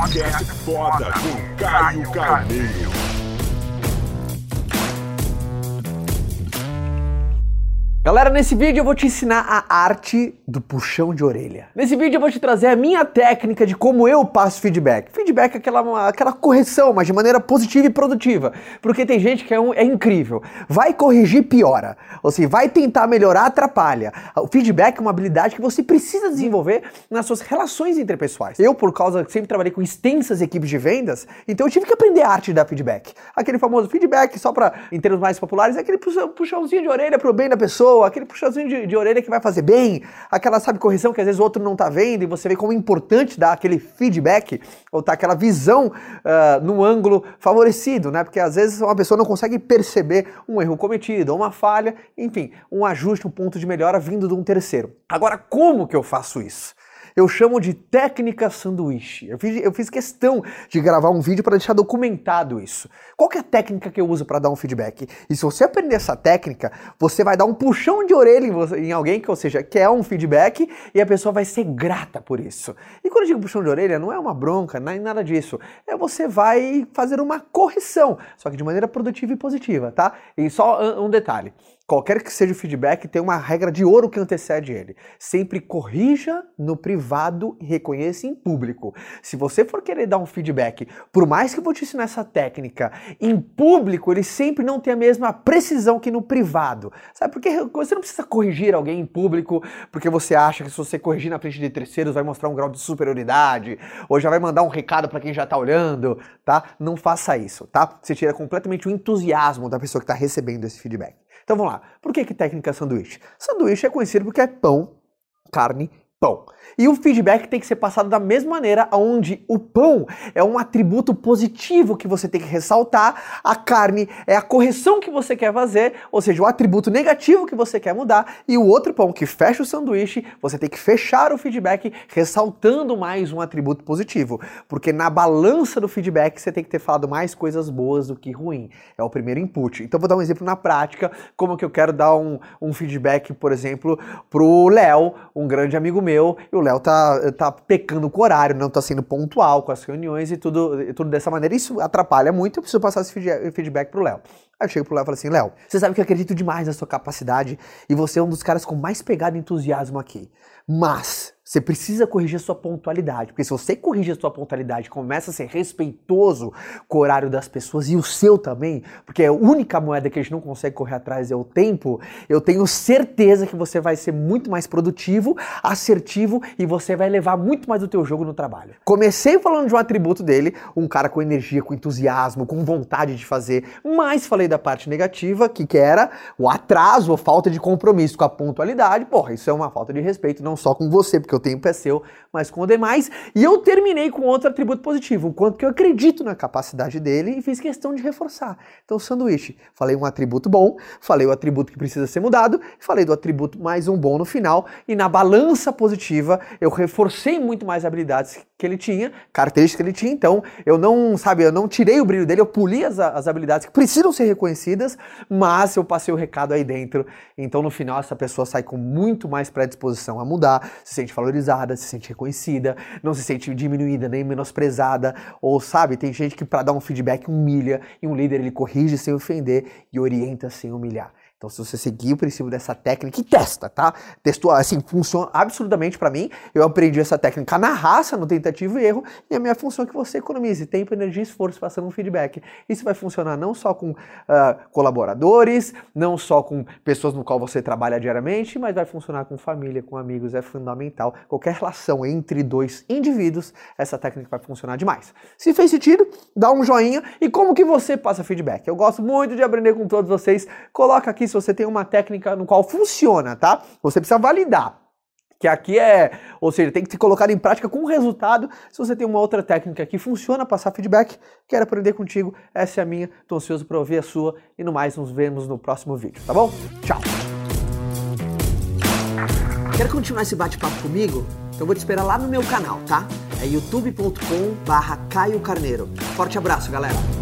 Podcast foda com Caio Carneiro. Galera, nesse vídeo eu vou te ensinar a arte do puxão de orelha. Nesse vídeo eu vou te trazer a minha técnica de como eu passo feedback. Feedback é aquela, aquela correção, mas de maneira positiva e produtiva. Porque tem gente que é, um, é incrível. Vai corrigir, piora. Ou seja, vai tentar melhorar, atrapalha. O feedback é uma habilidade que você precisa desenvolver nas suas relações interpessoais. Eu, por causa que sempre trabalhei com extensas equipes de vendas, então eu tive que aprender a arte dar feedback. Aquele famoso feedback, só para em termos mais populares, é aquele puxãozinho de orelha pro bem da pessoa pessoa, aquele puxãozinho de, de, orelha que vai fazer bem, aquela, sabe, correção que às vezes o outro não tá vendo e você vê como é importante dar aquele feedback, ou tá aquela visão uh, no ângulo favorecido, né? Porque às vezes uma pessoa não consegue perceber um erro cometido, uma falha, enfim, um ajuste, um ponto de melhora vindo de um terceiro. Agora, como que eu faço isso? Eu chamo de técnica sanduíche. Eu fiz, eu fiz questão de gravar um vídeo para deixar documentado isso. Qual é a técnica que eu uso para dar um feedback? E se você aprender essa técnica, você vai dar um puxão de orelha em, você, em alguém que, ou seja, quer um feedback e a pessoa vai ser grata por isso. E quando eu digo puxão de orelha, não é uma bronca, é nada disso. É você vai fazer uma correção, só que de maneira produtiva e positiva, tá? E só um detalhe. Qualquer que seja o feedback, tem uma regra de ouro que antecede ele. Sempre corrija no privado e reconheça em público. Se você for querer dar um feedback, por mais que eu vou te ensinar essa técnica, em público ele sempre não tem a mesma precisão que no privado. Sabe? Porque você não precisa corrigir alguém em público porque você acha que se você corrigir na frente de terceiros vai mostrar um grau de superioridade ou já vai mandar um recado para quem já tá olhando, tá? Não faça isso, tá? Você tira completamente o entusiasmo da pessoa que está recebendo esse feedback. Então vamos lá. Por que, que técnica sanduíche? Sanduíche é conhecido porque é pão, carne pão. E o feedback tem que ser passado da mesma maneira, onde o pão é um atributo positivo que você tem que ressaltar, a carne é a correção que você quer fazer, ou seja, o atributo negativo que você quer mudar, e o outro pão que fecha o sanduíche, você tem que fechar o feedback ressaltando mais um atributo positivo, porque na balança do feedback você tem que ter falado mais coisas boas do que ruim. É o primeiro input. Então vou dar um exemplo na prática, como que eu quero dar um, um feedback, por exemplo, pro Léo, um grande amigo meu meu, e o Léo tá, tá pecando com o horário, não tá sendo pontual com as reuniões e tudo, e tudo dessa maneira. Isso atrapalha muito, eu preciso passar esse feedback pro Léo. Aí eu chego pro Léo e falo assim, Léo, você sabe que eu acredito demais na sua capacidade e você é um dos caras com mais pegada e entusiasmo aqui. Mas você precisa corrigir sua pontualidade, porque se você corrigir a sua pontualidade, começa a ser respeitoso com o horário das pessoas e o seu também, porque a única moeda que a gente não consegue correr atrás é o tempo, eu tenho certeza que você vai ser muito mais produtivo, assertivo e você vai levar muito mais o teu jogo no trabalho. Comecei falando de um atributo dele, um cara com energia, com entusiasmo, com vontade de fazer, mas falei da parte negativa, que, que era o atraso, a falta de compromisso com a pontualidade. Porra, isso é uma falta de respeito não só com você, porque eu tempo é seu, mas com o demais. E eu terminei com outro atributo positivo, o quanto que eu acredito na capacidade dele e fiz questão de reforçar. Então, sanduíche, falei um atributo bom, falei o atributo que precisa ser mudado, falei do atributo mais um bom no final, e na balança positiva eu reforcei muito mais habilidades que ele tinha, características que ele tinha, então eu não, sabe, eu não tirei o brilho dele, eu poli as, as habilidades que precisam ser reconhecidas, mas eu passei o recado aí dentro. Então, no final, essa pessoa sai com muito mais predisposição a mudar, se sente valorizada valorizada, se sente reconhecida, não se sente diminuída nem menosprezada, ou sabe, tem gente que para dar um feedback humilha e um líder ele corrige sem ofender e orienta sem humilhar. Então, se você seguir o princípio dessa técnica e testa, tá? Testou, assim, funciona absolutamente para mim. Eu aprendi essa técnica na raça, no tentativa e erro, e a minha função é que você economize tempo, energia e esforço passando um feedback. Isso vai funcionar não só com uh, colaboradores, não só com pessoas no qual você trabalha diariamente, mas vai funcionar com família, com amigos, é fundamental. Qualquer relação entre dois indivíduos, essa técnica vai funcionar demais. Se fez sentido, dá um joinha e como que você passa feedback? Eu gosto muito de aprender com todos vocês. Coloca aqui se você tem uma técnica no qual funciona, tá? Você precisa validar. Que aqui é, ou seja, tem que ser colocado em prática com resultado. Se você tem uma outra técnica que funciona, passar feedback, quero aprender contigo, essa é a minha, tô ansioso para ouvir a sua e no mais nos vemos no próximo vídeo, tá bom? Tchau! Quer continuar esse bate-papo comigo? Então vou te esperar lá no meu canal, tá? É youtube.com barra Caio Carneiro. Forte abraço, galera!